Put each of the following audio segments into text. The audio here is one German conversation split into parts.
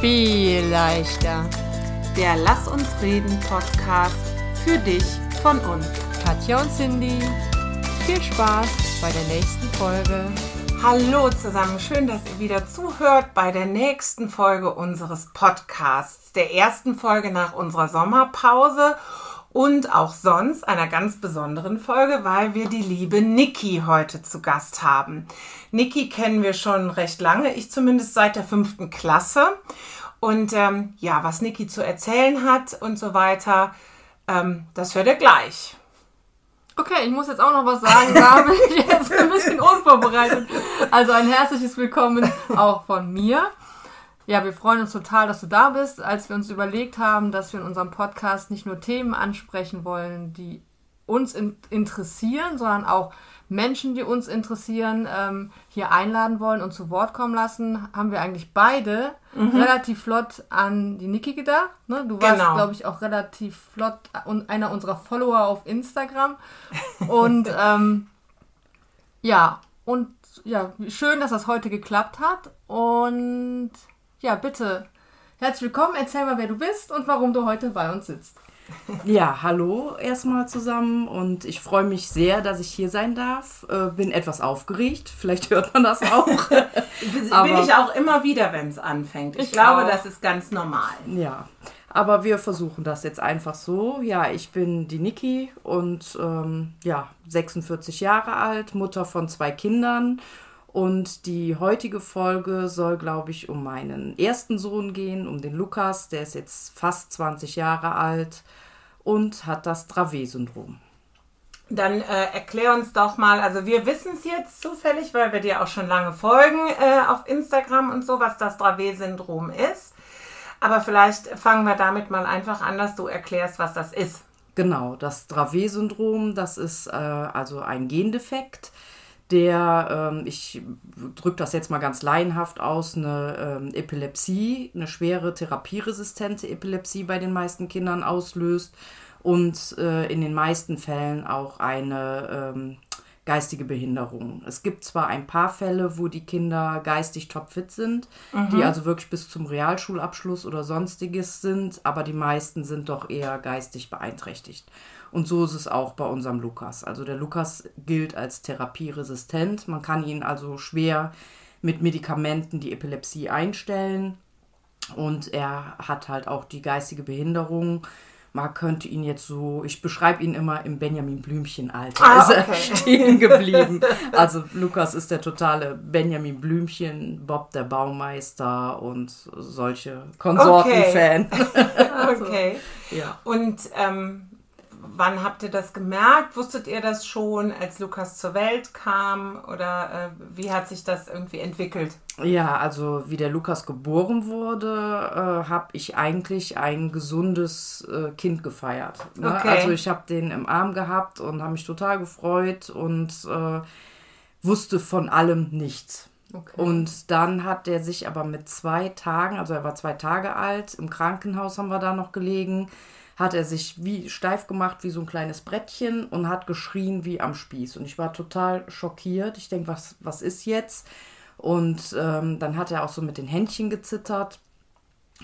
viel leichter. Der Lass uns reden Podcast für dich von uns. Katja und Cindy, viel Spaß bei der nächsten Folge. Hallo zusammen, schön, dass ihr wieder zuhört bei der nächsten Folge unseres Podcasts, der ersten Folge nach unserer Sommerpause und auch sonst einer ganz besonderen Folge, weil wir die liebe Niki heute zu Gast haben. Niki kennen wir schon recht lange, ich zumindest seit der fünften Klasse. Und ähm, ja, was Niki zu erzählen hat und so weiter, ähm, das hört ihr gleich. Okay, ich muss jetzt auch noch was sagen, da bin ich jetzt ein bisschen unvorbereitet. Also ein herzliches Willkommen auch von mir. Ja, wir freuen uns total, dass du da bist. Als wir uns überlegt haben, dass wir in unserem Podcast nicht nur Themen ansprechen wollen, die uns in interessieren, sondern auch Menschen, die uns interessieren, ähm, hier einladen wollen und zu Wort kommen lassen, haben wir eigentlich beide mhm. relativ flott an die Niki gedacht. Ne? Du warst, genau. glaube ich, auch relativ flott und einer unserer Follower auf Instagram. Und ähm, ja, und ja, schön, dass das heute geklappt hat. Und ja, bitte. Herzlich willkommen. Erzähl mal, wer du bist und warum du heute bei uns sitzt. Ja, hallo erstmal zusammen und ich freue mich sehr, dass ich hier sein darf. Äh, bin etwas aufgeregt, vielleicht hört man das auch. bin ich auch immer wieder, wenn es anfängt. Ich, ich glaube, auch. das ist ganz normal. Ja, aber wir versuchen das jetzt einfach so. Ja, ich bin die Niki und ähm, ja, 46 Jahre alt, Mutter von zwei Kindern und die heutige Folge soll, glaube ich, um meinen ersten Sohn gehen, um den Lukas. Der ist jetzt fast 20 Jahre alt und hat das Dravet-Syndrom. Dann äh, erklär uns doch mal, also wir wissen es jetzt zufällig, weil wir dir auch schon lange folgen äh, auf Instagram und so, was das Dravet-Syndrom ist. Aber vielleicht fangen wir damit mal einfach an, dass du erklärst, was das ist. Genau, das Dravet-Syndrom, das ist äh, also ein Gendefekt der, ähm, ich drücke das jetzt mal ganz laienhaft aus, eine ähm, Epilepsie, eine schwere therapieresistente Epilepsie bei den meisten Kindern auslöst und äh, in den meisten Fällen auch eine ähm, geistige Behinderung. Es gibt zwar ein paar Fälle, wo die Kinder geistig topfit sind, mhm. die also wirklich bis zum Realschulabschluss oder sonstiges sind, aber die meisten sind doch eher geistig beeinträchtigt. Und so ist es auch bei unserem Lukas. Also der Lukas gilt als therapieresistent. Man kann ihn also schwer mit Medikamenten die Epilepsie einstellen. Und er hat halt auch die geistige Behinderung. Man könnte ihn jetzt so, ich beschreibe ihn immer im Benjamin Blümchen-Alter. Ah, ist er stehen geblieben. Also Lukas ist der totale Benjamin Blümchen, Bob der Baumeister und solche Konsorten-Fan. Okay. okay. Ja. Und ähm, wann habt ihr das gemerkt? Wusstet ihr das schon, als Lukas zur Welt kam? Oder äh, wie hat sich das irgendwie entwickelt? Ja, also wie der Lukas geboren wurde, äh, habe ich eigentlich ein gesundes äh, Kind gefeiert. Ne? Okay. Also ich habe den im Arm gehabt und habe mich total gefreut und äh, wusste von allem nichts. Okay. Und dann hat er sich aber mit zwei Tagen, also er war zwei Tage alt, im Krankenhaus haben wir da noch gelegen, hat er sich wie steif gemacht wie so ein kleines Brettchen und hat geschrien wie am Spieß. Und ich war total schockiert. Ich denke, was, was ist jetzt? Und ähm, dann hat er auch so mit den Händchen gezittert.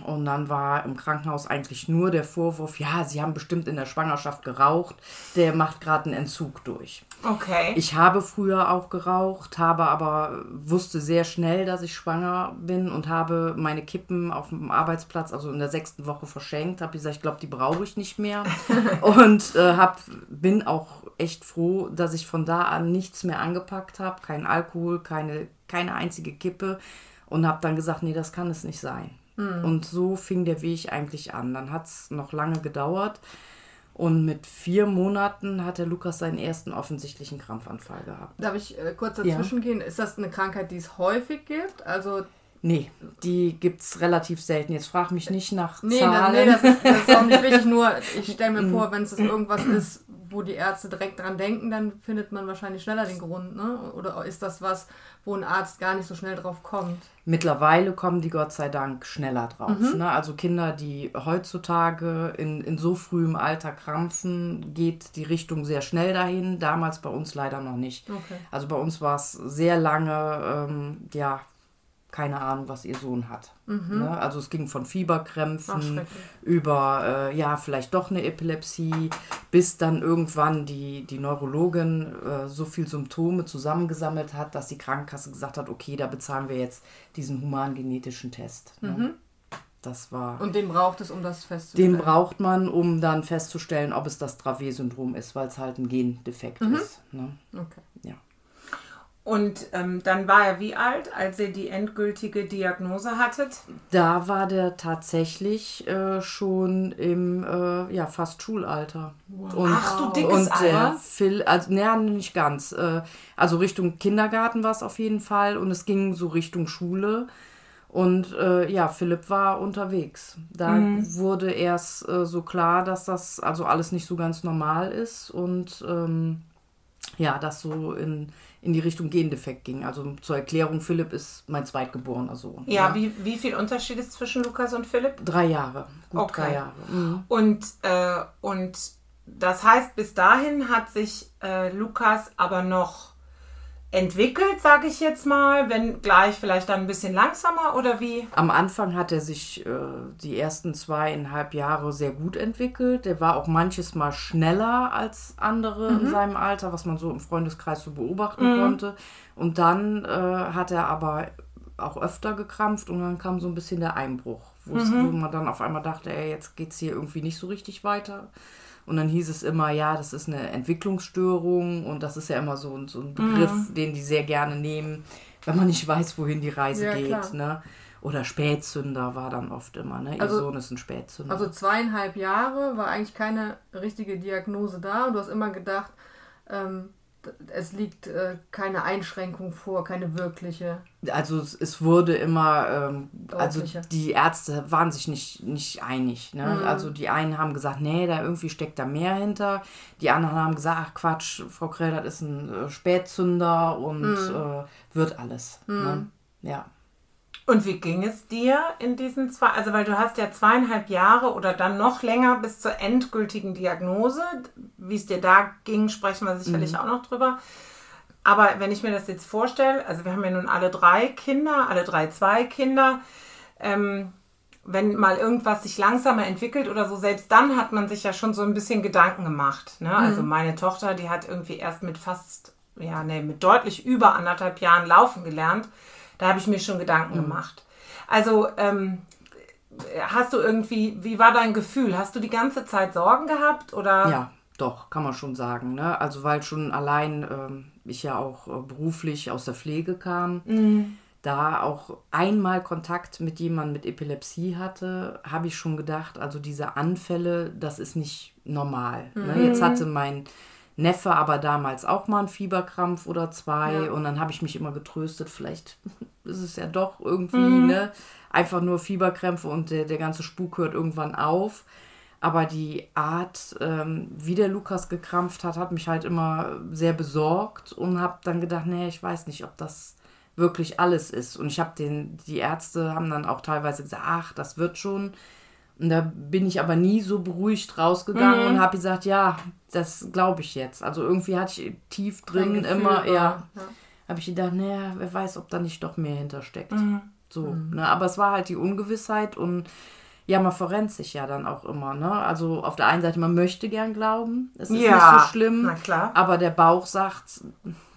Und dann war im Krankenhaus eigentlich nur der Vorwurf, ja, sie haben bestimmt in der Schwangerschaft geraucht, der macht gerade einen Entzug durch. Okay. Ich habe früher auch geraucht, habe aber wusste sehr schnell, dass ich schwanger bin und habe meine Kippen auf dem Arbeitsplatz, also in der sechsten Woche verschenkt, habe gesagt, ich glaube, die brauche ich nicht mehr und äh, hab, bin auch echt froh, dass ich von da an nichts mehr angepackt habe, kein Alkohol, keine, keine einzige Kippe und habe dann gesagt, nee, das kann es nicht sein. Mhm. Und so fing der Weg eigentlich an. Dann hat es noch lange gedauert. Und mit vier Monaten hat der Lukas seinen ersten offensichtlichen Krampfanfall gehabt. Darf ich äh, kurz dazwischen ja. gehen? Ist das eine Krankheit, die es häufig gibt? Also Nee, die gibt es relativ selten. Jetzt frag mich nicht nach nee, Zahlen. Nee, das ist, das ist auch nicht wichtig. Nur ich stelle mir vor, wenn es irgendwas ist, wo die Ärzte direkt dran denken, dann findet man wahrscheinlich schneller den Grund. Ne? Oder ist das was, wo ein Arzt gar nicht so schnell drauf kommt? Mittlerweile kommen die Gott sei Dank schneller drauf. Mhm. Ne? Also Kinder, die heutzutage in, in so frühem Alter krampfen, geht die Richtung sehr schnell dahin. Damals bei uns leider noch nicht. Okay. Also bei uns war es sehr lange, ähm, ja, keine Ahnung, was ihr Sohn hat. Mhm. Ne? Also es ging von Ach, Fieberkrämpfen schrecklich. über, äh, ja, vielleicht doch eine Epilepsie, bis dann irgendwann die, die Neurologin äh, so viel Symptome zusammengesammelt hat, dass die Krankenkasse gesagt hat, okay, da bezahlen wir jetzt diesen humangenetischen Test. Ne? Das war... Mhm. Und den braucht es, um das festzustellen. Den braucht man, um dann festzustellen, ob es das Dravet-Syndrom ist, weil es halt ein Gendefekt Mhm. ist. Ne? Okay. Ja. Und ähm, dann war er wie alt, als ihr die endgültige Diagnose hattet? Da war der tatsächlich äh, schon im äh, ja, fast Schulalter. Und, Ach, du dickes und der Alter. Phil, also naja, nicht ganz. Äh, also Richtung Kindergarten war es auf jeden Fall und es ging so Richtung Schule. Und äh, ja, Philipp war unterwegs. Da Mhm. wurde erst äh, so klar, dass das also alles nicht so ganz normal ist und ähm, ja, das so in, in die Richtung Gendefekt ging. Also zur Erklärung, Philipp ist mein zweitgeborener Sohn. Ja, Wie, wie viel Unterschied ist zwischen Lukas und Philipp? Drei Jahre. Gut Okay. drei Jahre. Mhm. Und, äh, und das heißt, bis dahin hat sich äh, Lukas aber noch entwickelt, sage ich jetzt mal, wenn gleich vielleicht dann ein bisschen langsamer oder wie? Am Anfang hat er sich äh, die ersten zweieinhalb Jahre sehr gut entwickelt. Der war auch manches Mal schneller als andere in seinem Alter, was man so im Freundeskreis so beobachten konnte. Und dann äh, hat er aber auch öfter gekrampft und dann kam so ein bisschen der Einbruch, wo es- wo man dann auf einmal dachte, ey, jetzt geht es hier irgendwie nicht so richtig weiter. Und dann hieß es immer, ja, das ist eine Entwicklungsstörung und das ist ja immer so, ein- so ein Begriff, den die sehr gerne nehmen, wenn man nicht weiß, wohin die Reise Ja, geht. klar. Ne? Oder Spätzünder war dann oft immer, ne? Ihr Also- Sohn ist ein Spätzünder. Also zweieinhalb Jahre war eigentlich keine richtige Diagnose da und du hast immer gedacht, ähm, es liegt äh, keine Einschränkung vor, keine wirkliche. Also es, es wurde immer, ähm, also die Ärzte waren sich nicht, nicht einig. Ne? Mhm. Also die einen haben gesagt, nee, da irgendwie steckt da mehr hinter. Die anderen haben gesagt, ach Quatsch, Frau Krell, das ist ein äh, Spätzünder und Mhm. äh, wird alles. Ne? Ja. Und wie ging es dir in diesen zwei, also weil du hast ja zweieinhalb Jahre oder dann noch länger bis zur endgültigen Diagnose. Wie es dir da ging, sprechen wir sicherlich auch noch drüber. Aber wenn ich mir das jetzt vorstelle, also wir haben ja nun alle drei Kinder, alle drei zwei Kinder. Ähm, wenn mal irgendwas sich langsamer entwickelt oder so, selbst dann hat man sich ja schon so ein bisschen Gedanken gemacht. Ne? Also meine Tochter, die hat irgendwie erst mit fast, ja, nee, mit deutlich über anderthalb Jahren laufen gelernt. Da habe ich mir schon Gedanken gemacht. Also, ähm, hast du irgendwie, wie war dein Gefühl? Hast du die ganze Zeit Sorgen gehabt oder? Ja, doch, kann man schon sagen. Ne? Also weil schon allein ähm, ich ja auch äh, beruflich aus der Pflege kam, da auch einmal Kontakt mit jemandem mit Epilepsie hatte, habe ich schon gedacht, also diese Anfälle, das ist nicht normal. Ne? Jetzt hatte mein Neffe aber damals auch mal einen Fieberkrampf oder zwei Ja. und dann habe ich mich immer getröstet, vielleicht ist es ja doch irgendwie, ne? Einfach nur Fieberkrämpfe und der, der ganze Spuk hört irgendwann auf. Aber die Art, ähm, wie der Lukas gekrampft hat, hat mich halt immer sehr besorgt und habe dann gedacht, nee, ich weiß nicht, ob das wirklich alles ist. Und ich habe den, die Ärzte haben dann auch teilweise gesagt, ach, das wird schon. Und da bin ich aber nie so beruhigt rausgegangen und habe gesagt, ja, das glaube ich jetzt. Also irgendwie hatte ich tief drin Gefühl immer, ja, ja. habe ich gedacht, naja, wer weiß, ob da nicht doch mehr hintersteckt. Mhm. So, ne? Aber es war halt die Ungewissheit und ja, man verrennt sich ja dann auch immer, ne? Also auf der einen Seite, man möchte gern glauben, es ist Ja, nicht so schlimm, aber der Bauch sagt,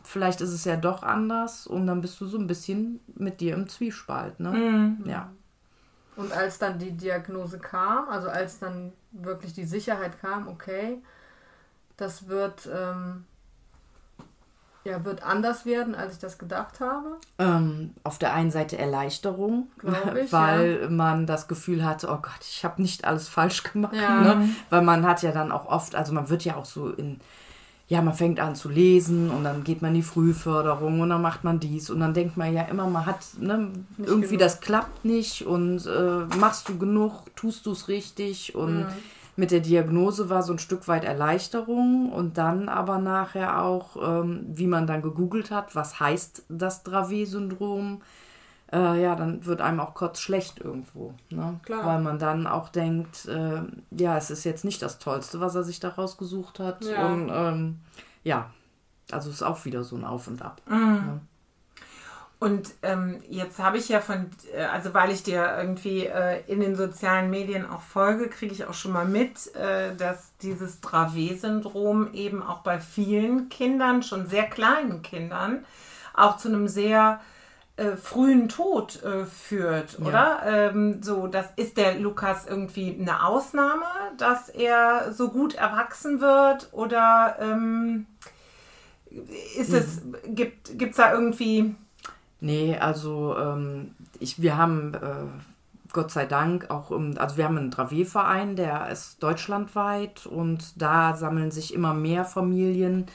vielleicht ist es ja doch anders und dann bist du so ein bisschen mit dir im Zwiespalt, ne? Mhm. Ja. Und als dann die Diagnose kam, also als dann wirklich die Sicherheit kam, okay, das wird, ähm, ja, wird anders werden, als ich das gedacht habe. Ähm, auf der einen Seite Erleichterung, Glaub ich, weil man das Gefühl hatte, oh Gott, ich habe nicht alles falsch gemacht. Ja. Ne? Weil man hat ja dann auch oft, also man wird ja auch so in, ja, man fängt an zu lesen und dann geht man in die Frühförderung und dann macht man dies und dann denkt man ja immer, man hat, ne, irgendwie genug. das klappt nicht und äh, machst du genug, tust du es richtig und Mhm. mit der Diagnose war so ein Stück weit Erleichterung und dann aber nachher auch, ähm, wie man dann gegoogelt hat, was heißt das Dravet-Syndrom, äh, ja, dann wird einem auch kurz schlecht irgendwo. Ne? Klar. Weil man dann auch denkt, äh, ja, es ist jetzt nicht das Tollste, was er sich da rausgesucht hat. Ja. Und ähm, ja, also ist auch wieder so ein Auf und Ab. Mhm. Und ähm, jetzt habe ich ja von, äh, also weil ich dir irgendwie äh, in den sozialen Medien auch folge, kriege ich auch schon mal mit, äh, dass dieses Dravet-Syndrom eben auch bei vielen Kindern, schon sehr kleinen Kindern, auch zu einem sehr äh, frühen Tod äh, führt, Ja. oder? Ähm, so, das ist der Lukas irgendwie eine Ausnahme, dass er so gut erwachsen wird oder ähm, ist es, gibt es da irgendwie, Nee, also ähm, ich, wir haben äh, Gott sei Dank auch, im, also wir haben einen Dravet-Verein, der ist deutschlandweit und da sammeln sich immer mehr Familien,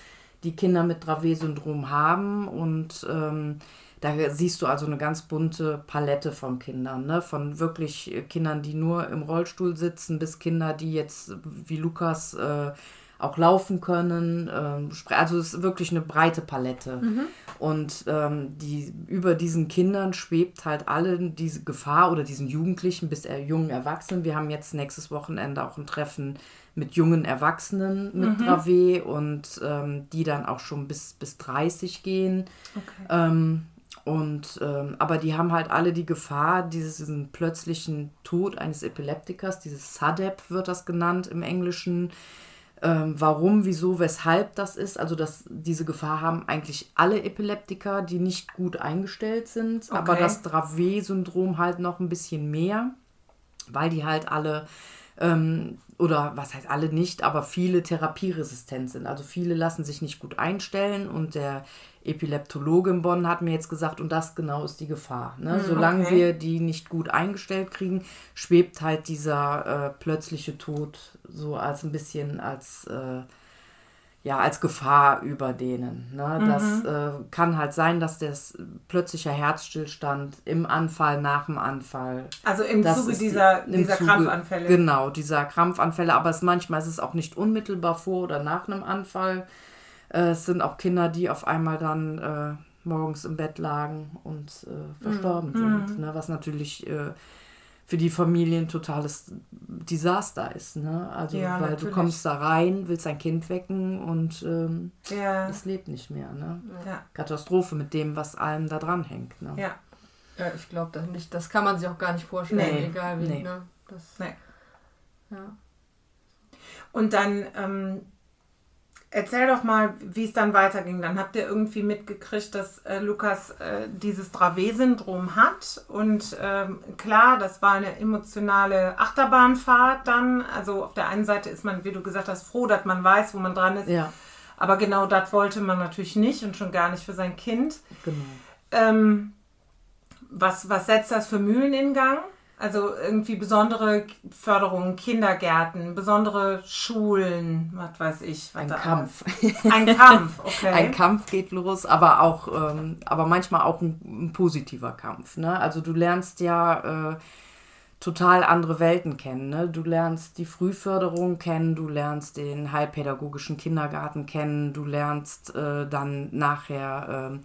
die Kinder mit Dravet-Syndrom haben und ähm, da siehst du also eine ganz bunte Palette von Kindern, ne? von wirklich äh, Kindern, die nur im Rollstuhl sitzen, bis Kinder, die jetzt wie Lukas äh, auch laufen können. Ähm, also es ist wirklich eine breite Palette. Und ähm, die, über diesen Kindern schwebt halt alle diese Gefahr oder diesen Jugendlichen bis er jungen Erwachsenen. Wir haben jetzt nächstes Wochenende auch ein Treffen mit jungen Erwachsenen mit Dravet und ähm, die dann auch schon bis, bis 30 gehen. Ähm, und ähm, aber die haben halt alle die Gefahr, diesen plötzlichen Tod eines Epileptikers, dieses SADEP wird das genannt im Englischen. Ähm, warum, wieso, weshalb das ist. Also dass diese Gefahr haben eigentlich alle Epileptiker, die nicht gut eingestellt sind, aber Okay. das Dravet-Syndrom halt noch ein bisschen mehr, weil die halt alle ähm, oder was heißt alle nicht, aber viele therapieresistent sind. Also viele lassen sich nicht gut einstellen und der Epileptologe in Bonn hat mir jetzt gesagt, und das genau ist die Gefahr. Ne? Solange okay. wir die nicht gut eingestellt kriegen, schwebt halt dieser äh, plötzliche Tod so als ein bisschen als äh, ja, als Gefahr über denen. Ne? Das äh, kann halt sein, dass das plötzlicher Herzstillstand im Anfall, nach dem Anfall also im Zuge dieser, im dieser Zuge- Krampfanfälle? Genau, dieser Krampfanfälle. Aber es, manchmal ist es auch nicht unmittelbar vor oder nach einem Anfall. Äh, es sind auch Kinder, die auf einmal dann äh, morgens im Bett lagen und äh, verstorben Mhm. sind. Ne? Was natürlich für die Familie ein totales Desaster ist. Ne? Also, Ja, weil natürlich. du kommst da rein, willst ein Kind wecken und ähm, Ja, es lebt nicht mehr. Ne? ja, Katastrophe mit dem, was allem da dran hängt. Ne? ja. Ja, ich glaube das nicht. Das kann man sich auch gar nicht vorstellen, Nee, egal wie. nee. Ne? Das, Nee. Ja. Und dann ähm, erzähl doch mal, wie es dann weiterging. Dann habt ihr irgendwie mitgekriegt, dass äh, Lukas äh, dieses Dravet-Syndrom hat. Und ähm, klar, das war eine emotionale Achterbahnfahrt dann. Also auf der einen Seite ist man, wie du gesagt hast, froh, dass man weiß, wo man dran ist. ja, Aber genau das wollte man natürlich nicht und schon gar nicht für sein Kind. genau. Ähm, was, was setzt das für Mühlen in Gang? Also irgendwie besondere Förderungen, Kindergärten, besondere Schulen, was weiß ich. Was Ein Kampf. alles- Ein Kampf, okay. Ein Kampf geht los, aber auch, ähm, aber manchmal auch ein, ein positiver Kampf. Ne? Also du lernst ja äh, total andere Welten kennen. Ne? Du lernst die Frühförderung kennen, du lernst den heilpädagogischen Kindergarten kennen, du lernst äh, dann nachher ähm,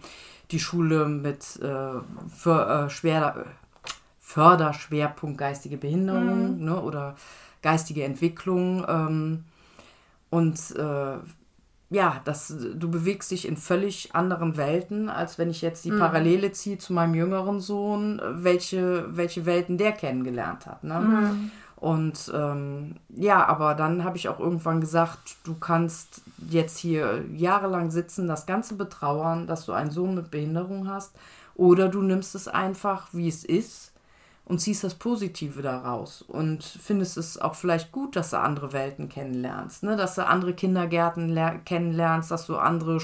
die Schule mit äh, für, äh, schwer, Förderschwerpunkt geistige Behinderung ne? oder geistige Entwicklung. Ähm, und äh, ja, das, du bewegst dich in völlig anderen Welten, als wenn ich jetzt die Parallele ziehe zu meinem jüngeren Sohn, welche, welche Welten der kennengelernt hat. Ne? Und ähm, ja, aber dann habe ich auch irgendwann gesagt, du kannst jetzt hier jahrelang sitzen, das Ganze betrauern, dass du einen Sohn mit Behinderung hast, oder du nimmst es einfach, wie es ist und ziehst das Positive daraus und findest es auch vielleicht gut, dass du andere Welten kennenlernst, ne? dass du andere Kindergärten ler- kennenlernst, dass du andere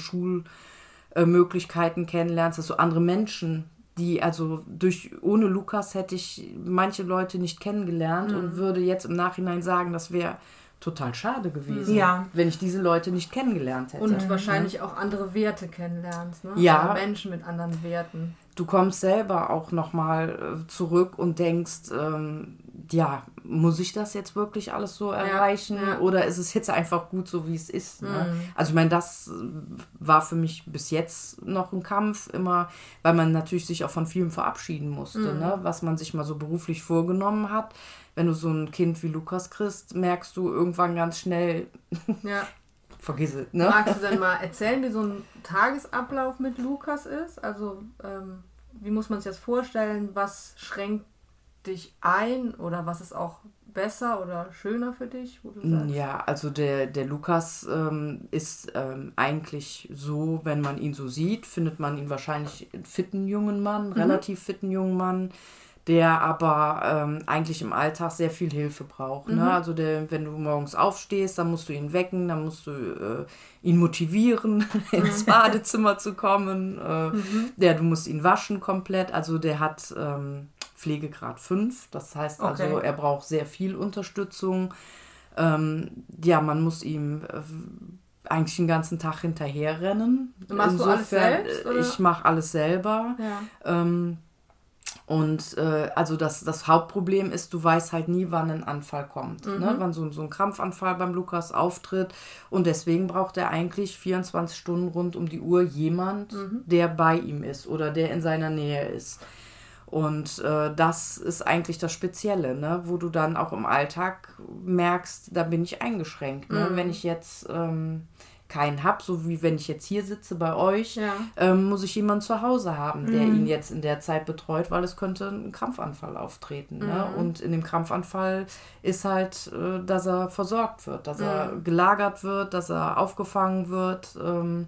Schulmöglichkeiten kennenlernst, dass du andere Menschen, die also durch ohne Lukas hätte ich manche Leute nicht kennengelernt und würde jetzt im Nachhinein sagen, das wäre total schade gewesen, Ja. wenn ich diese Leute nicht kennengelernt hätte. Und wahrscheinlich auch andere Werte kennenlernst. Ne? Ja. Also Menschen mit anderen Werten. Du kommst selber auch nochmal äh, zurück und denkst, ähm, ja, muss ich das jetzt wirklich alles so erreichen? ja. Oder ist es jetzt einfach gut so, wie es ist? Ne? Also ich meine, das äh, war für mich bis jetzt noch ein Kampf, immer, weil man natürlich sich auch von vielem verabschieden musste, ne? was man sich mal so beruflich vorgenommen hat. Wenn du so ein Kind wie Lukas kriegst, merkst du irgendwann ganz schnell, Ja. vergiss es, ne? Magst du denn mal erzählen, wie so ein Tagesablauf mit Lukas ist? Also, ähm, wie muss man sich das vorstellen? Was schränkt dich ein oder was ist auch besser oder schöner für dich? Ja, also der, der Lukas ähm, ist ähm, eigentlich so, wenn man ihn so sieht, findet man ihn wahrscheinlich einen fitten jungen Mann, relativ fitten jungen Mann, der aber ähm, eigentlich im Alltag sehr viel Hilfe braucht. Ne? Also der, wenn du morgens aufstehst, dann musst du ihn wecken, dann musst du äh, ihn motivieren, ins Badezimmer zu kommen. Äh, ja, du musst ihn waschen komplett. Also der hat ähm, Pflegegrad 5. Das heißt also, Okay. er braucht sehr viel Unterstützung. Ähm, ja, man muss ihm äh, eigentlich den ganzen Tag hinterherrennen. Machst du alles selbst, äh, oder? Ich mache alles selber. Ja. Ähm, und äh, also das, das Hauptproblem ist, du weißt halt nie, wann ein Anfall kommt. Mhm. Ne? Wann so, so ein Krampfanfall beim Lukas auftritt. Und deswegen braucht er eigentlich 24 Stunden rund um die Uhr jemand, Mhm. der bei ihm ist oder der in seiner Nähe ist. Und äh, das ist eigentlich das Spezielle, ne? wo du dann auch im Alltag merkst, da bin ich eingeschränkt. Ne? Mhm. Wenn ich jetzt ähm, keinen habe, so wie wenn ich jetzt hier sitze bei euch, Ja. ähm, muss ich jemanden zu Hause haben, der ihn jetzt in der Zeit betreut, weil es könnte ein Krampfanfall auftreten. Ne? Und in dem Krampfanfall ist halt, äh, dass er versorgt wird, dass er gelagert wird, dass er aufgefangen wird. Ähm,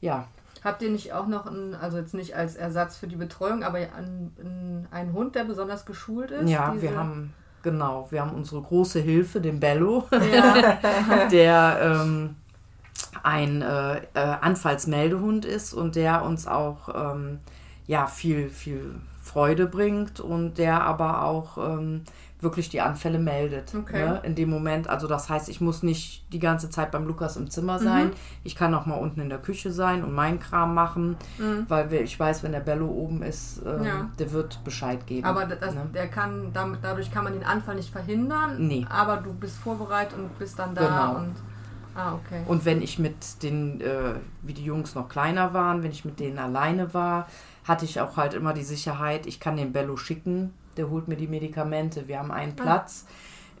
ja, Habt ihr nicht auch noch, einen, also jetzt nicht als Ersatz für die Betreuung, aber einen, einen, Hund, der besonders geschult ist? ja, wir haben, genau, wir haben unsere große Hilfe, den Bello, Ja. der ähm, ein äh, äh, Anfallsmeldehund ist und der uns auch ähm, ja, viel, viel Freude bringt und der aber auch ähm, wirklich die Anfälle meldet. Okay. Ne? In dem Moment, also das heißt, ich muss nicht die ganze Zeit beim Lukas im Zimmer sein. Ich kann auch mal unten in der Küche sein und meinen Kram machen, weil wir, ich weiß, wenn der Bello oben ist, ähm, Ja. der wird Bescheid geben. Aber das, ne? der kann, damit, dadurch kann man den Anfall nicht verhindern. Nee. Aber du bist vorbereitet und bist dann da Genau. Und. Ah, okay. Und wenn ich mit den, äh, wie die Jungs noch kleiner waren, wenn ich mit denen alleine war, hatte ich auch halt immer die Sicherheit, ich kann den Bello schicken, der holt mir die Medikamente. Wir haben einen Platz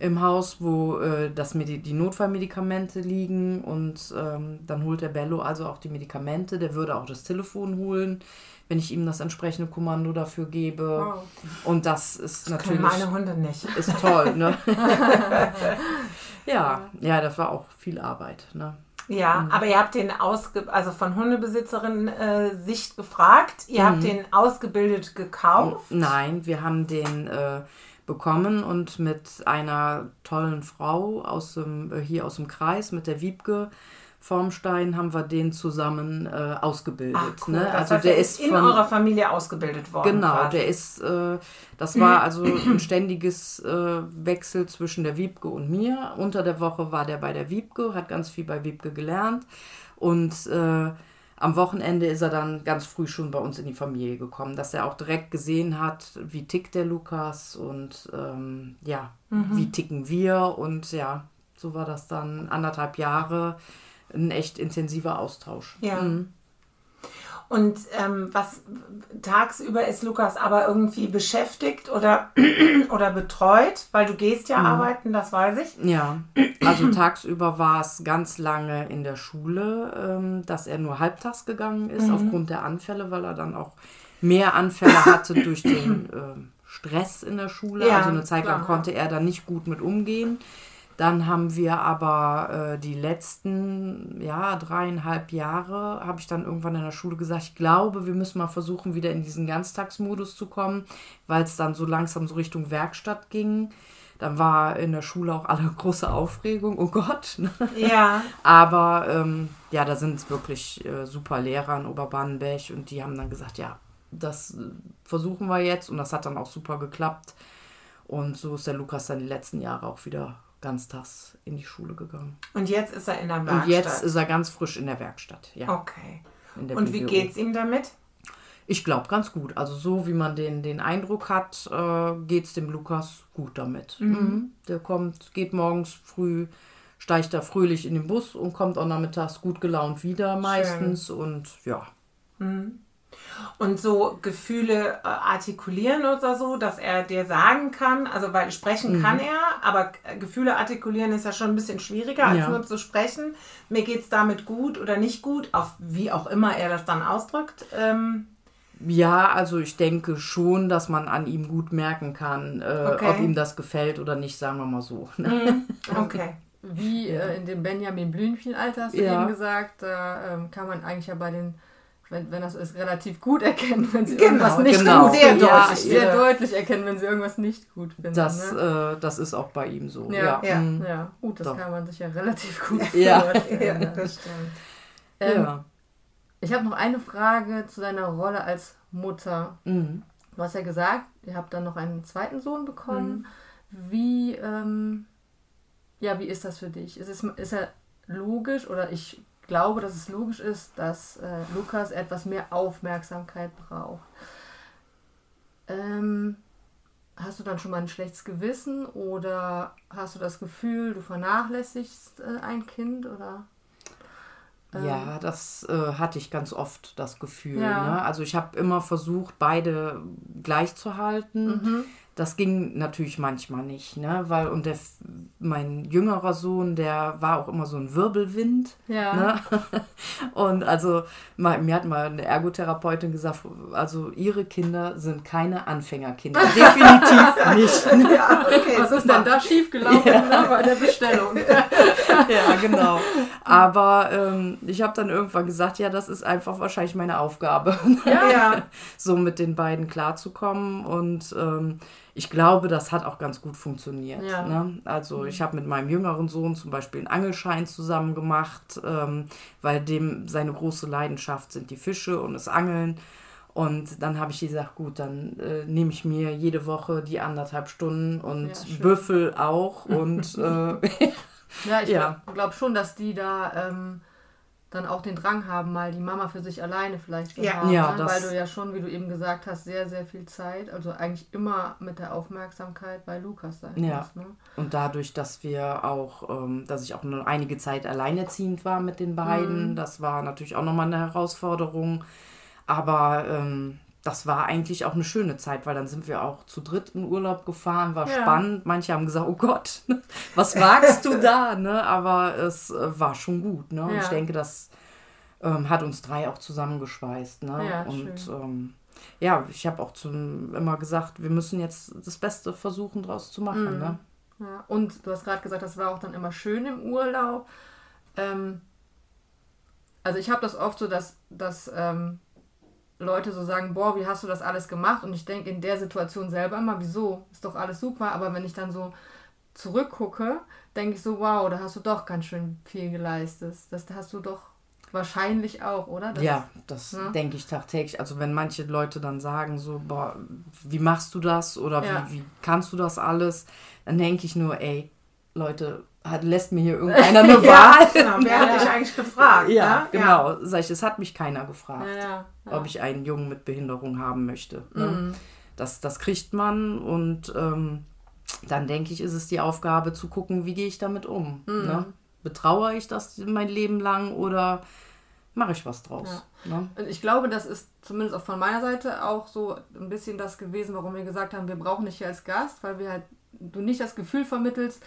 im Haus, wo äh, das Medi die Notfallmedikamente liegen und ähm, dann holt der Bello also auch die Medikamente. Der würde auch das Telefon holen, wenn ich ihm das entsprechende Kommando dafür gebe. Wow. Und das ist Können natürlich meine Hunde nicht. ist toll, ne? ja, ja, das war auch viel Arbeit, ne? Ja, aber ihr habt den ausge also von Hundebesitzerinnen äh, Sicht gefragt. Ihr habt den ausgebildet gekauft. Nein, wir haben den äh, bekommen und mit einer tollen Frau aus dem, äh, hier aus dem Kreis, mit der Wiebke Formstein, haben wir den zusammen äh, ausgebildet. Ach, cool. ne? Das Also heißt, der er ist in von, eurer Familie ausgebildet worden. Genau, quasi. der ist, äh, das war also ein ständiges äh, Wechsel zwischen der Wiebke und mir. Unter der Woche war der bei der Wiebke, hat ganz viel bei Wiebke gelernt und äh, am Wochenende ist er dann ganz früh schon bei uns in die Familie gekommen, dass er auch direkt gesehen hat, wie tickt der Lukas und ähm, ja, wie ticken wir und ja, so war das dann anderthalb Jahre ein echt intensiver Austausch. Ja. Und ähm, was tagsüber ist Lukas aber irgendwie beschäftigt oder, oder betreut, weil du gehst Mhm. ja arbeiten, das weiß ich. Ja, also tagsüber war es ganz lange in der Schule, ähm, dass er nur halbtags gegangen ist aufgrund der Anfälle, weil er dann auch mehr Anfälle hatte durch den ähm, Stress in der Schule. Ja, also eine Zeit lang klar. konnte er da nicht gut mit umgehen. Dann haben wir aber äh, die letzten ja, dreieinhalb Jahre, habe ich dann irgendwann in der Schule gesagt, ich glaube, wir müssen mal versuchen, wieder in diesen Ganztagsmodus zu kommen, weil es dann so langsam so Richtung Werkstatt ging. Dann war in der Schule auch alle große Aufregung, oh Gott. ne? Ja. Aber ähm, ja, da sind wirklich äh, super Lehrer in Oberbahnenberg und die haben dann gesagt, ja, das äh, versuchen wir jetzt und das hat dann auch super geklappt. Und so ist der Lukas dann die letzten Jahre auch wieder ganztags in die Schule gegangen. Und jetzt ist er in der Werkstatt. Und jetzt ist er ganz frisch in der Werkstatt. Ja, Okay. Und wie BWO. geht's ihm damit? Ich glaube ganz gut. Also so wie man den, den Eindruck hat, äh, geht es dem Lukas gut damit. Mhm. Der kommt, geht morgens früh, steigt da fröhlich in den Bus und kommt auch nachmittags gut gelaunt wieder meistens. Und ja, Und so Gefühle äh, artikulieren oder so, dass er dir sagen kann, also weil sprechen Mhm. kann er, aber äh, Gefühle artikulieren ist ja schon ein bisschen schwieriger als Ja. nur zu sprechen. Mir geht's damit gut oder nicht gut, auf wie auch immer er das dann ausdrückt. Ähm, Ja, also ich denke schon, dass man an ihm gut merken kann, äh, Okay. ob ihm das gefällt oder nicht, sagen wir mal so. ne? Mhm. Okay. Wie äh, in dem Benjamin Blümchen-Alter hast du Ja. eben gesagt, da ähm, kann man eigentlich ja bei den, wenn, wenn das ist, relativ gut erkennen, wenn sie Genau, irgendwas nicht genau. gut Sehr finden. deutlich, sehr ja. deutlich erkennen, wenn sie irgendwas nicht gut finden. Das, ne? äh, das ist auch bei ihm so. Ja. Ja, Ja. ja, gut, das Doch. kann man sich ja relativ gut Ja. vorstellen. Ja, das stimmt. Ähm, ja. Ich habe noch eine Frage zu deiner Rolle als Mutter. Mhm. Du hast ja gesagt, ihr habt dann noch einen zweiten Sohn bekommen. Mhm. Wie, ähm, ja, wie ist das für dich? Ist es ist er logisch oder ich glaube, dass es logisch ist, dass äh, Lukas etwas mehr Aufmerksamkeit braucht. Ähm, hast du dann schon mal ein schlechtes Gewissen oder hast du das Gefühl, du vernachlässigst äh, ein Kind oder? Ähm, Ja, das äh, hatte ich ganz oft, das Gefühl. Ja. Ne? Also ich habe immer versucht, beide gleich zu halten. Mhm. Das ging natürlich manchmal nicht, ne? Weil, und der, mein jüngerer Sohn, der war auch immer so ein Wirbelwind. Ja. Ne? Und also, mir hat mal eine Ergotherapeutin gesagt, also ihre Kinder sind keine Anfängerkinder. Definitiv nicht. Ja, okay. Was ist denn da schiefgelaufen ne, bei der Bestellung? ja, genau. Aber ähm, ich habe dann irgendwann gesagt, ja, das ist einfach wahrscheinlich meine Aufgabe, Ja. so mit den beiden klarzukommen. Und ähm, ich glaube, das hat auch ganz gut funktioniert. Ja. Ne? Also ich habe mit meinem jüngeren Sohn zum Beispiel einen Angelschein zusammen gemacht, ähm, weil dem seine große Leidenschaft sind die Fische und das Angeln. Und dann habe ich gesagt, gut, dann äh, nehme ich mir jede Woche die anderthalb Stunden und Ja. Büffel auch. Und äh, Ja, ich Ja. glaube glaub schon, dass die da ähm, dann auch den Drang haben, mal die Mama für sich alleine vielleicht zu Ja. haben. Ja, ne? Weil du ja schon, wie du eben gesagt hast, sehr, sehr viel Zeit, also eigentlich immer mit der Aufmerksamkeit bei Lukas sein Ja. musst. Ne? Und dadurch, dass wir auch, ähm, dass ich auch nur einige Zeit alleinerziehend war mit den beiden, das war natürlich auch nochmal eine Herausforderung. Aber ähm, das war eigentlich auch eine schöne Zeit, weil dann sind wir auch zu dritt in Urlaub gefahren, war Ja. spannend. Manche haben gesagt, oh Gott, was wagst du da? Ne? Aber es äh, war schon gut. Ne? Und Ja. ich denke, das ähm, hat uns drei auch zusammengeschweißt. Ne? Ja, Und ähm, ja, ich habe auch zum, immer gesagt, wir müssen jetzt das Beste versuchen, draus zu machen. Mhm. Ne? Ja. Und du hast gerade gesagt, das war auch dann immer schön im Urlaub. Ähm, also ich habe das oft so, dass, dass ähm, Leute so sagen, boah, wie hast du das alles gemacht? Und ich denke in der Situation selber immer, wieso? Ist doch alles super. Aber wenn ich dann so zurückgucke, denke ich so, wow, da hast du doch ganz schön viel geleistet. Das hast du doch wahrscheinlich auch, oder? Das, ja, das ne? denke ich tagtäglich. Also wenn manche Leute dann sagen so, boah, wie machst du das oder Ja. wie, wie kannst du das alles, dann denke ich nur, ey, Leute, hat, lässt mir hier irgendeiner eine Wahl? Genau, wer hat Ja. dich eigentlich gefragt? Ja, ne? genau. Sag ich, es hat mich keiner gefragt, Ja, ja, ja. ob ich einen Jungen mit Behinderung haben möchte. Ne? Mhm. Das, das kriegt man und ähm, dann denke ich, ist es die Aufgabe zu gucken, wie gehe ich damit um. Mhm. Ne? Betrauere ich das mein Leben lang oder mache ich was draus? Ne? Und ich glaube, das ist zumindest auch von meiner Seite auch so ein bisschen das gewesen, warum wir gesagt haben, wir brauchen dich hier als Gast, weil wir halt, du nicht das Gefühl vermittelst,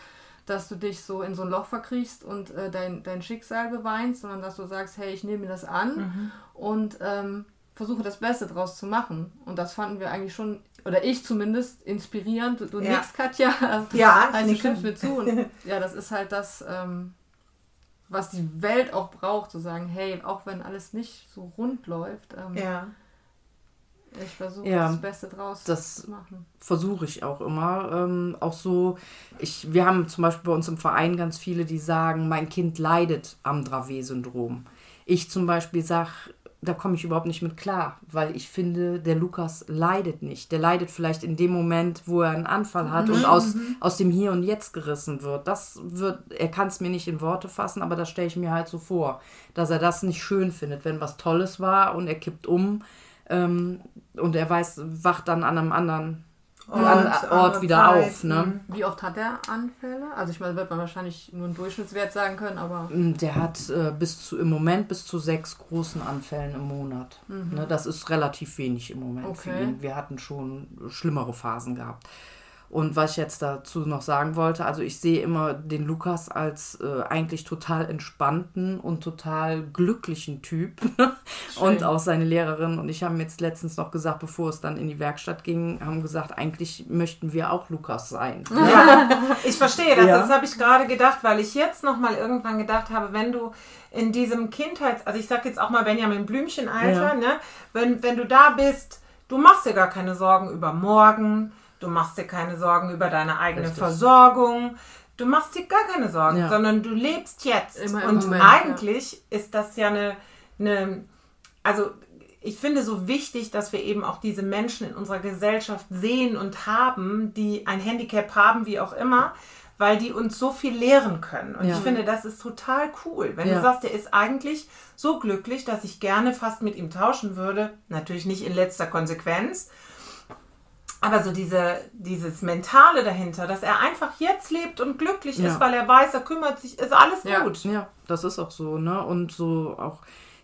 dass du dich so in so ein Loch verkriechst und äh, dein, dein Schicksal beweinst, sondern dass du sagst, hey, ich nehme mir das an und ähm, versuche das Beste draus zu machen. Und das fanden wir eigentlich schon, oder ich zumindest, inspirierend. Du, du Ja. nickst, Katja. Ja, ich also, du stimmst mir zu. Und ja, das ist halt das, ähm, was die Welt auch braucht, zu sagen, hey, auch wenn alles nicht so rund läuft, ähm, Ja. Ich versuche Ja, das Beste draus das- zu machen. versuche ich auch immer. Ähm, auch so, ich, wir haben zum Beispiel bei uns im Verein ganz viele, die sagen, mein Kind leidet am Dravet-Syndrom. Ich zum Beispiel sage, da komme ich überhaupt nicht mit klar, weil ich finde, der Lukas leidet nicht. Der leidet vielleicht in dem Moment, wo er einen Anfall hat und aus, aus dem Hier und Jetzt gerissen wird. Das wird, er kann es mir nicht in Worte fassen, aber das stelle ich mir halt so vor, dass er das nicht schön findet, wenn was Tolles war und er kippt um ähm, und er weiß, wacht dann an einem anderen Ort, an Ort wieder Zeit, auf. Ne? Wie oft hat er Anfälle? Also ich meine, wird man wahrscheinlich nur einen Durchschnittswert sagen können, aber Der hat äh, bis zu im Moment bis zu sechs großen Anfällen im Monat. Ne, das ist relativ wenig im Moment Okay. Wir hatten schon schlimmere Phasen gehabt. Und was ich jetzt dazu noch sagen wollte, also ich sehe immer den Lukas als äh, eigentlich total entspannten und total glücklichen Typ. und auch seine Lehrerin und ich haben jetzt letztens noch gesagt, bevor es dann in die Werkstatt ging, haben gesagt, eigentlich möchten wir auch Lukas sein. Ja, ich verstehe das. Ja. Das habe ich gerade gedacht, weil ich jetzt noch mal irgendwann gedacht habe, wenn du in diesem Kindheits-, also ich sage jetzt auch mal Benjamin Blümchen-Alter, ja. ne? wenn, wenn du da bist, du machst dir gar keine Sorgen über morgen, Du machst dir keine Sorgen über deine eigene Richtig. Versorgung. Du machst dir gar keine Sorgen, ja. sondern du lebst jetzt. Immer Und Moment, eigentlich ja. ist das ja eine, eine, also ich finde so wichtig, dass wir eben auch diese Menschen in unserer Gesellschaft sehen und haben, die ein Handicap haben, wie auch immer, weil die uns so viel lehren können. Und ja. ich finde, das ist total cool. Wenn ja. du sagst, der ist eigentlich so glücklich, dass ich gerne fast mit ihm tauschen würde, natürlich nicht in letzter Konsequenz, aber so diese, dieses Mentale dahinter, dass er einfach jetzt lebt und glücklich ja. ist, weil er weiß, er kümmert sich, ist alles ja. gut. Ja, das ist auch so, ne? Und so auch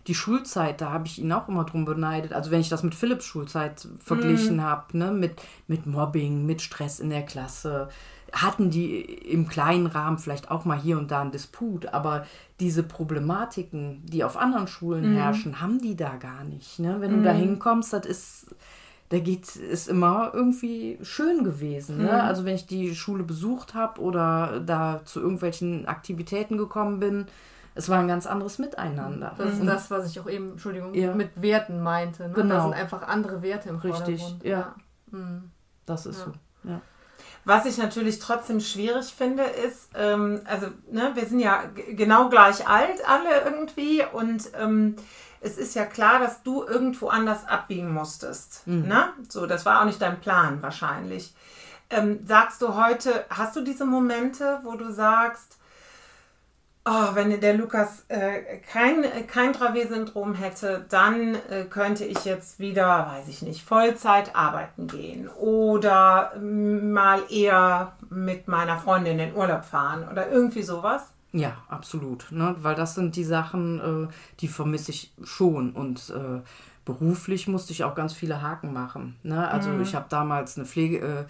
die Schulzeit, da habe ich ihn auch immer drum beneidet. Also wenn ich das mit Philipps Schulzeit verglichen mhm. habe, ne? Mit, mit Mobbing, mit Stress in der Klasse, hatten die im kleinen Rahmen vielleicht auch mal hier und da einen Disput, aber diese Problematiken, die auf anderen Schulen mhm. herrschen, haben die da gar nicht. Ne? Wenn mhm. du da hinkommst, das ist da geht ist immer irgendwie schön gewesen. Ne? Mhm. Also wenn ich die Schule besucht habe oder da zu irgendwelchen Aktivitäten gekommen bin, es war ein ganz anderes Miteinander. Das ist das, was ich auch eben, Entschuldigung, ja. mit Werten meinte. Ne? Genau. Da sind einfach andere Werte im Richtig, Vordergrund. ja. ja. Mhm. Das ist ja. so, ja. Was ich natürlich trotzdem schwierig finde, ist, ähm, also ne, wir sind ja genau gleich alt alle irgendwie und ähm, es ist ja klar, dass du irgendwo anders abbiegen musstest. Mhm. Ne? So, das war auch nicht dein Plan wahrscheinlich. Ähm, sagst du heute, hast du diese Momente, wo du sagst, oh, wenn der Lukas äh, kein, kein Dravet-Syndrom hätte, dann äh, könnte ich jetzt wieder, weiß ich nicht, Vollzeit arbeiten gehen oder mal eher mit meiner Freundin in den Urlaub fahren oder irgendwie sowas? Ja, absolut. Ne? Weil das sind die Sachen, äh, die vermisse ich schon. Und äh, beruflich musste ich auch ganz viele Haken machen. Ne? Also mhm. ich habe damals eine Pflege, äh,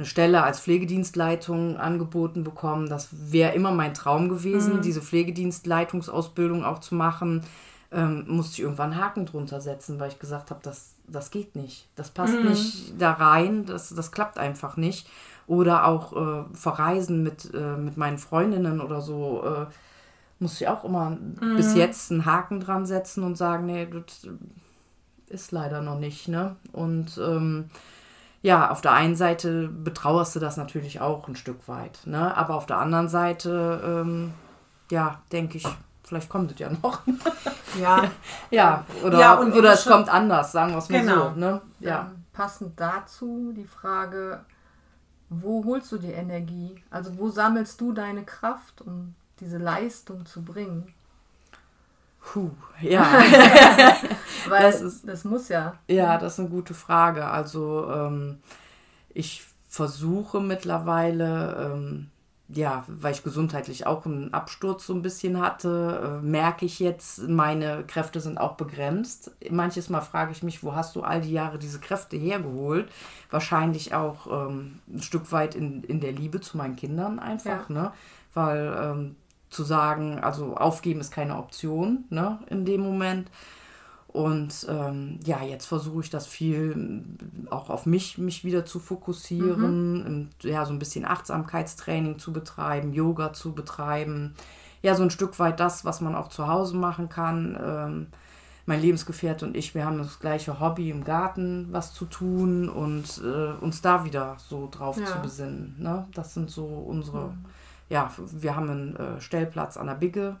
eine Stelle als Pflegedienstleitung angeboten bekommen. Das wäre immer mein Traum gewesen, mhm. diese Pflegedienstleitungsausbildung auch zu machen. Ähm, musste ich irgendwann Haken drunter setzen, weil ich gesagt habe, das, das geht nicht. Das passt mhm. nicht da rein, das, das klappt einfach nicht. Oder auch äh, verreisen mit, äh, mit meinen Freundinnen oder so. Äh, muss ich auch immer mhm. bis jetzt einen Haken dran setzen und sagen, nee, das ist leider noch nicht. Ne? Und ähm, ja, auf der einen Seite betrauerst du das natürlich auch ein Stück weit. Ne? Aber auf der anderen Seite, ähm, ja, denke ich, vielleicht kommt es ja noch. Ja. ja, oder, ja, oder es kommt anders, sagen wir es mal genau. so. Ne? Ja. Ähm, passend dazu die Frage, wo holst du die Energie? Also wo sammelst du deine Kraft, um diese Leistung zu bringen? Puh, ja. Weil das, ist, das muss ja. Ja, das ist eine gute Frage. Also ähm, ich versuche mittlerweile ähm, ja, weil ich gesundheitlich auch einen Absturz so ein bisschen hatte, äh, merke ich jetzt, meine Kräfte sind auch begrenzt. Manches Mal frage ich mich, wo hast du all die Jahre diese Kräfte hergeholt? Wahrscheinlich auch ähm, ein Stück weit in, in der Liebe zu meinen Kindern einfach, ja. ne? Weil ähm, zu sagen, also aufgeben ist keine Option, ne, in dem Moment. Und ähm, ja, jetzt versuche ich das viel auch auf mich, mich wieder zu fokussieren, mhm. ja, so ein bisschen Achtsamkeitstraining zu betreiben, Yoga zu betreiben. Ja, so ein Stück weit das, was man auch zu Hause machen kann. Ähm, mein Lebensgefährte und ich, wir haben das gleiche Hobby im Garten, was zu tun und äh, uns da wieder so drauf ja. zu besinnen. Ne? Das sind so unsere, mhm. Ja, wir haben einen äh, Stellplatz an der Bigge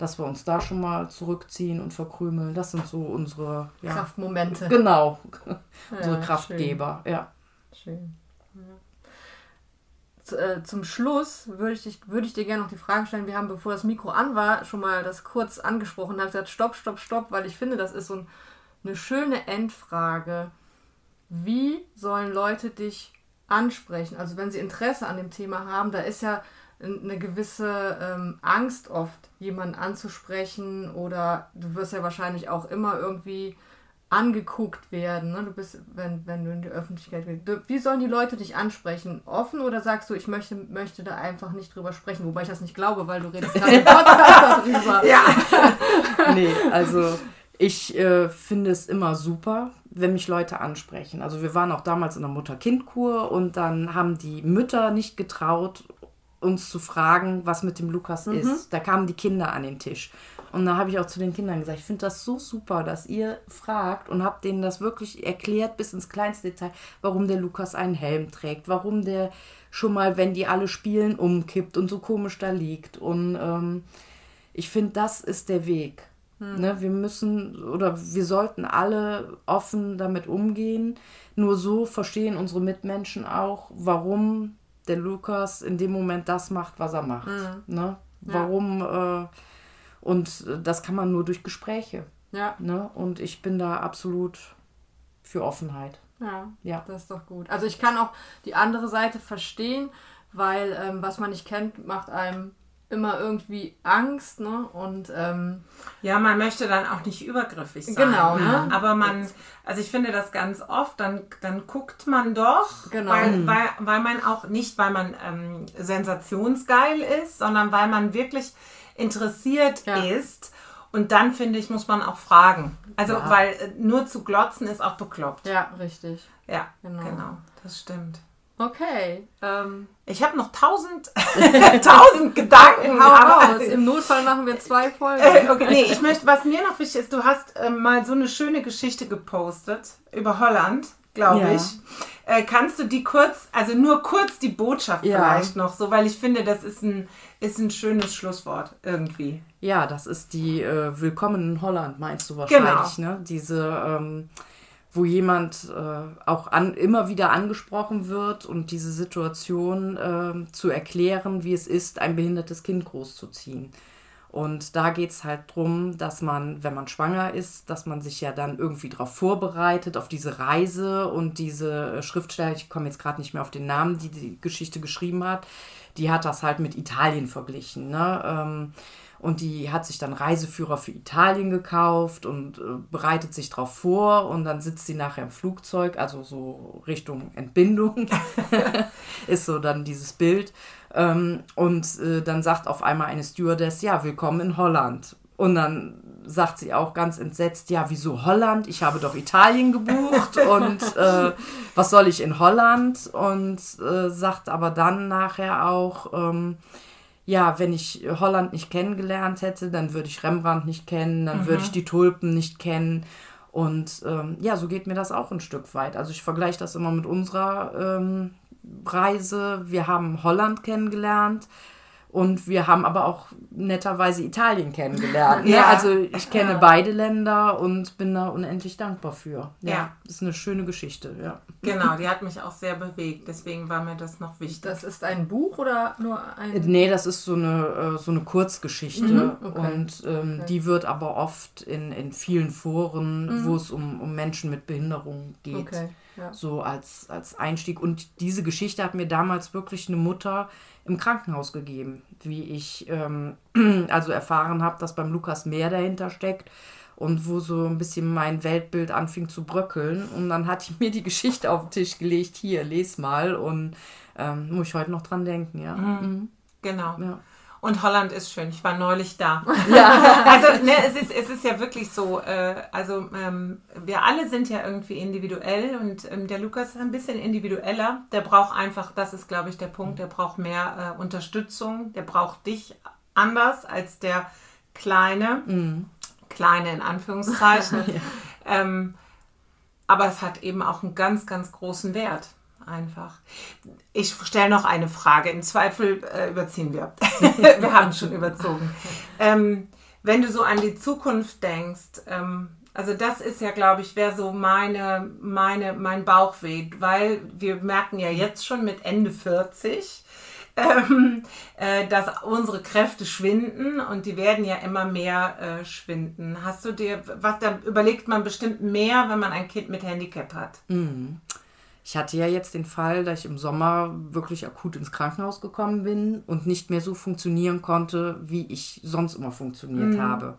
dass wir uns da schon mal zurückziehen und verkrümeln. Das sind so unsere ja, Kraftmomente. Genau, unsere ja, Kraftgeber. Schön. Ja. Schön. Ja. Äh, zum Schluss würde ich, würd ich dir gerne noch die Frage stellen. Wir haben, bevor das Mikro an war, schon mal das kurz angesprochen. Da habe gesagt, stopp, stopp, stopp, weil ich finde, das ist so ein, eine schöne Endfrage. Wie sollen Leute dich ansprechen? Also wenn sie Interesse an dem Thema haben, da ist ja eine gewisse ähm, Angst oft, jemanden anzusprechen oder du wirst ja wahrscheinlich auch immer irgendwie angeguckt werden. Ne? Du bist, wenn, wenn du in die Öffentlichkeit. Du, wie sollen die Leute dich ansprechen? Offen oder sagst du, ich möchte, möchte da einfach nicht drüber sprechen? Wobei ich das nicht glaube, weil du redest gerade im Podcast darüber. Ja. nee, also ich äh, finde es immer super, wenn mich Leute ansprechen. Also wir waren auch damals in der Mutter-Kind-Kur und dann haben die Mütter nicht getraut, uns zu fragen, was mit dem Lukas mhm. ist. Da kamen die Kinder an den Tisch. Und da habe ich auch zu den Kindern gesagt, ich finde das so super, dass ihr fragt und habt denen das wirklich erklärt bis ins kleinste Detail, warum der Lukas einen Helm trägt, warum der schon mal, wenn die alle spielen, umkippt und so komisch da liegt. Und ähm, ich finde, das ist der Weg. Hm. Ne, wir müssen oder wir sollten alle offen damit umgehen. Nur so verstehen unsere Mitmenschen auch, warum der Lukas in dem Moment das macht, was er macht. Hm. Ne? Ja. Warum äh, und das kann man nur durch Gespräche. Ja. Ne? Und ich bin da absolut für Offenheit. Ja, ja, das ist doch gut. Also ich kann auch die andere Seite verstehen, weil ähm, was man nicht kennt, macht einem immer irgendwie Angst, ne? Und ähm, ja, man möchte dann auch nicht übergriffig sein. Genau, ne? Aber man, also ich finde das ganz oft, dann, dann guckt man doch, genau. weil, mhm. weil, weil man auch nicht, weil man ähm, sensationsgeil ist, sondern weil man wirklich interessiert ja. ist. Und dann finde ich, muss man auch fragen. Also, ja. weil äh, nur zu glotzen ist auch bekloppt. Ja, richtig. Ja, genau. genau das stimmt. Okay. Ähm, ich habe noch tausend, tausend Gedanken. Hau raus. Im Notfall machen wir zwei Folgen. Äh, okay. Nee, ich möchte, was mir noch wichtig ist, du hast äh, mal so eine schöne Geschichte gepostet über Holland, glaube ja. ich. Äh, kannst du die kurz, also nur kurz die Botschaft ja. vielleicht noch so, weil ich finde, das ist ein, ist ein schönes Schlusswort irgendwie. Ja, das ist die äh, Willkommen in Holland, meinst du wahrscheinlich, genau. ne? Diese ähm, wo jemand äh, auch an, immer wieder angesprochen wird und diese Situation äh, zu erklären, wie es ist, ein behindertes Kind großzuziehen. Und da geht es halt darum, dass man, wenn man schwanger ist, dass man sich ja dann irgendwie darauf vorbereitet, auf diese Reise und diese äh, Schriftsteller, ich komme jetzt gerade nicht mehr auf den Namen, die die Geschichte geschrieben hat, die hat das halt mit Italien verglichen. Ne? Ähm, und die hat sich dann Reiseführer für Italien gekauft und äh, bereitet sich darauf vor. Und dann sitzt sie nachher im Flugzeug, also so Richtung Entbindung, ist so dann dieses Bild. Ähm, und äh, dann sagt auf einmal eine Stewardess, ja, willkommen in Holland. Und dann sagt sie auch ganz entsetzt, ja, wieso Holland? Ich habe doch Italien gebucht und äh, was soll ich in Holland? Und äh, sagt aber dann nachher auch, ähm, ja, wenn ich Holland nicht kennengelernt hätte, dann würde ich Rembrandt nicht kennen, dann mhm. würde ich die Tulpen nicht kennen. Und ähm, ja, so geht mir das auch ein Stück weit. Also ich vergleiche das immer mit unserer ähm, Reise. Wir haben Holland kennengelernt und wir haben aber auch netterweise Italien kennengelernt. Ne? Ja. Also ich kenne ja. beide Länder und bin da unendlich dankbar für. Ja, ja. Das ist eine schöne Geschichte, ja. Genau, die hat mich auch sehr bewegt. Deswegen war mir das noch wichtig. Das ist ein Buch oder nur ein... Äh, nee, das ist so eine, äh, so eine Kurzgeschichte. Mhm, okay. Und ähm, okay. die wird aber oft in, in vielen Foren, mhm. wo es um, um Menschen mit Behinderung geht. Okay. Ja. So als, als Einstieg. Und diese Geschichte hat mir damals wirklich eine Mutter im Krankenhaus gegeben, wie ich ähm, also erfahren habe, dass beim Lukas mehr dahinter steckt und wo so ein bisschen mein Weltbild anfing zu bröckeln. Und dann hatte ich mir die Geschichte auf den Tisch gelegt, hier, les mal und ähm, muss ich heute noch dran denken, ja. Mhm. mhm. Genau. Ja. Und Holland ist schön. Ich war neulich da. Ja. also ne, es, ist, es ist ja wirklich so, äh, also ähm, wir alle sind ja irgendwie individuell und ähm, der Lukas ist ein bisschen individueller. Der braucht einfach, das ist glaube ich der Punkt, der braucht mehr äh, Unterstützung. Der braucht dich anders als der Kleine. Mhm. Kleine in Anführungszeichen. ja. ähm, aber es hat eben auch einen ganz, ganz großen Wert einfach. Ich stelle noch eine Frage. Im Zweifel äh, überziehen wir. wir haben schon überzogen. Ähm, wenn du so an die Zukunft denkst, ähm, also das ist ja, glaube ich, wäre so meine, meine, mein Bauchweg, weil wir merken ja jetzt schon mit Ende 40, ähm, äh, dass unsere Kräfte schwinden und die werden ja immer mehr äh, schwinden. Hast du dir, was da überlegt man bestimmt mehr, wenn man ein Kind mit Handicap hat? Mhm. Ich hatte ja jetzt den Fall, dass ich im Sommer wirklich akut ins Krankenhaus gekommen bin und nicht mehr so funktionieren konnte, wie ich sonst immer funktioniert mhm. habe.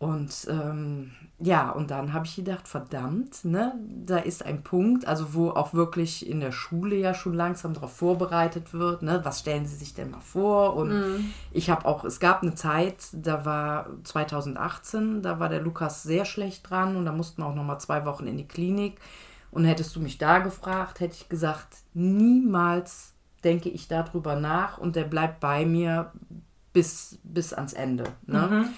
Und ähm, ja, und dann habe ich gedacht, verdammt, ne, da ist ein Punkt, also wo auch wirklich in der Schule ja schon langsam darauf vorbereitet wird, ne, was stellen Sie sich denn mal vor? Und mhm. ich habe auch, es gab eine Zeit, da war 2018, da war der Lukas sehr schlecht dran und da mussten wir auch nochmal zwei Wochen in die Klinik. Und hättest du mich da gefragt, hätte ich gesagt, niemals denke ich darüber nach und der bleibt bei mir bis, bis ans Ende. Ne? Mhm.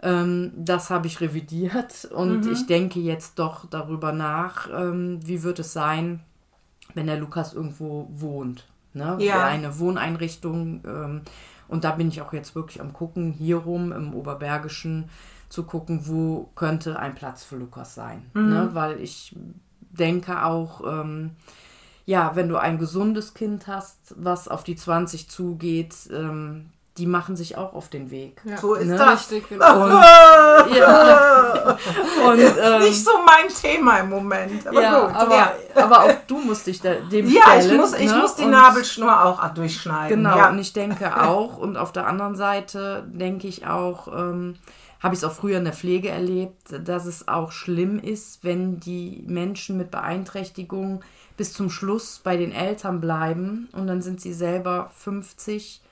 Ähm, das habe ich revidiert und mhm. ich denke jetzt doch darüber nach, ähm, wie wird es sein, wenn der Lukas irgendwo wohnt. Ne? Ja. Eine Wohneinrichtung. Ähm, und da bin ich auch jetzt wirklich am gucken, hier rum im Oberbergischen zu gucken, wo könnte ein Platz für Lukas sein. Mhm. Ne? Weil ich denke auch, ähm, ja, wenn du ein gesundes Kind hast, was auf die 20 zugeht, ähm, die machen sich auch auf den Weg. Ja. So ist ne? das. Richtig, genau. Und, ja. Und, ähm, nicht so mein Thema im Moment. Aber ja, gut. Aber, ja. aber auch du musst dich da, dem Ja, stellen, ich muss, ich ne? muss die und, Nabelschnur auch durchschneiden. Genau, ja. und ich denke auch, und auf der anderen Seite denke ich auch, ähm, habe ich es auch früher in der Pflege erlebt, dass es auch schlimm ist, wenn die Menschen mit Beeinträchtigungen bis zum Schluss bei den Eltern bleiben und dann sind sie selber 50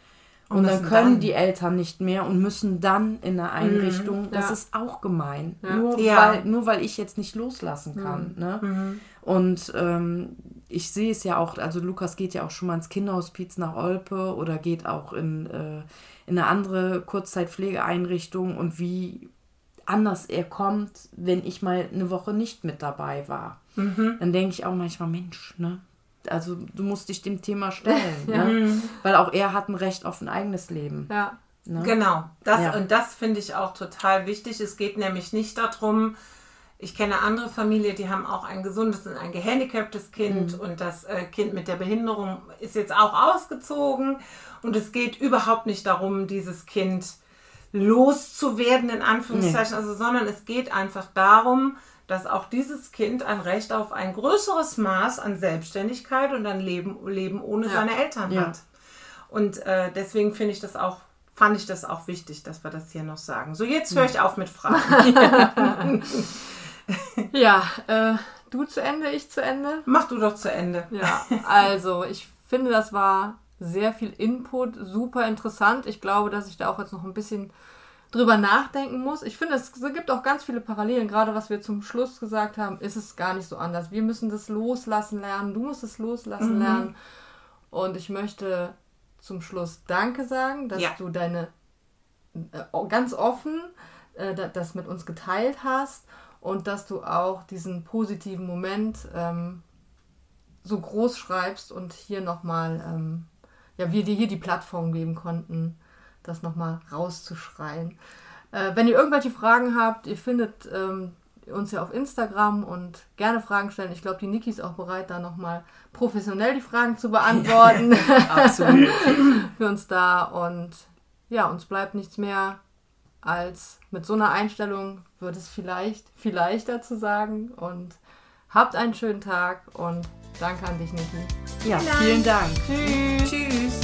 und, und dann können dann. die Eltern nicht mehr und müssen dann in eine Einrichtung. Mhm, das ist auch gemein. Ja. Nur, ja. Weil, nur weil ich jetzt nicht loslassen kann. Mhm. Ne? Mhm. Und ähm, ich sehe es ja auch, also Lukas geht ja auch schon mal ins Kinderhospiz nach Olpe oder geht auch in, äh, in eine andere Kurzzeitpflegeeinrichtung und wie anders er kommt, wenn ich mal eine Woche nicht mit dabei war. Mhm. Dann denke ich auch manchmal, Mensch, ne? also du musst dich dem Thema stellen, ja. ne? weil auch er hat ein Recht auf ein eigenes Leben. Ja. Ne? Genau, das, ja. und das finde ich auch total wichtig. Es geht nämlich nicht darum, ich kenne andere Familien, die haben auch ein gesundes und ein gehandicaptes Kind mhm. und das äh, Kind mit der Behinderung ist jetzt auch ausgezogen und es geht überhaupt nicht darum, dieses Kind loszuwerden, in Anführungszeichen, nee. also, sondern es geht einfach darum, dass auch dieses Kind ein Recht auf ein größeres Maß an Selbstständigkeit und an Leben, Leben ohne ja. seine Eltern ja. hat. Und äh, deswegen finde ich das auch, fand ich das auch wichtig, dass wir das hier noch sagen. So, jetzt höre ich auf mit Fragen. ja, äh, du zu Ende, ich zu Ende. Mach du doch zu Ende. Ja, also ich finde, das war sehr viel Input, super interessant. Ich glaube, dass ich da auch jetzt noch ein bisschen drüber nachdenken muss. Ich finde, es gibt auch ganz viele Parallelen. Gerade was wir zum Schluss gesagt haben, ist es gar nicht so anders. Wir müssen das loslassen lernen. Du musst es loslassen mhm. lernen. Und ich möchte zum Schluss Danke sagen, dass ja. du deine äh, ganz offen äh, das mit uns geteilt hast und dass du auch diesen positiven Moment ähm, so groß schreibst und hier nochmal, ähm, ja, wir dir hier die Plattform geben konnten, das nochmal rauszuschreien. Äh, wenn ihr irgendwelche Fragen habt, ihr findet ähm, uns ja auf Instagram und gerne Fragen stellen. Ich glaube, die Niki ist auch bereit, da nochmal professionell die Fragen zu beantworten. Absolut. Für uns da. Und ja, uns bleibt nichts mehr, als mit so einer Einstellung wird es vielleicht, vielleicht dazu sagen. Und habt einen schönen Tag und danke an dich, Niki. Ja, vielen Dank. Tschüss.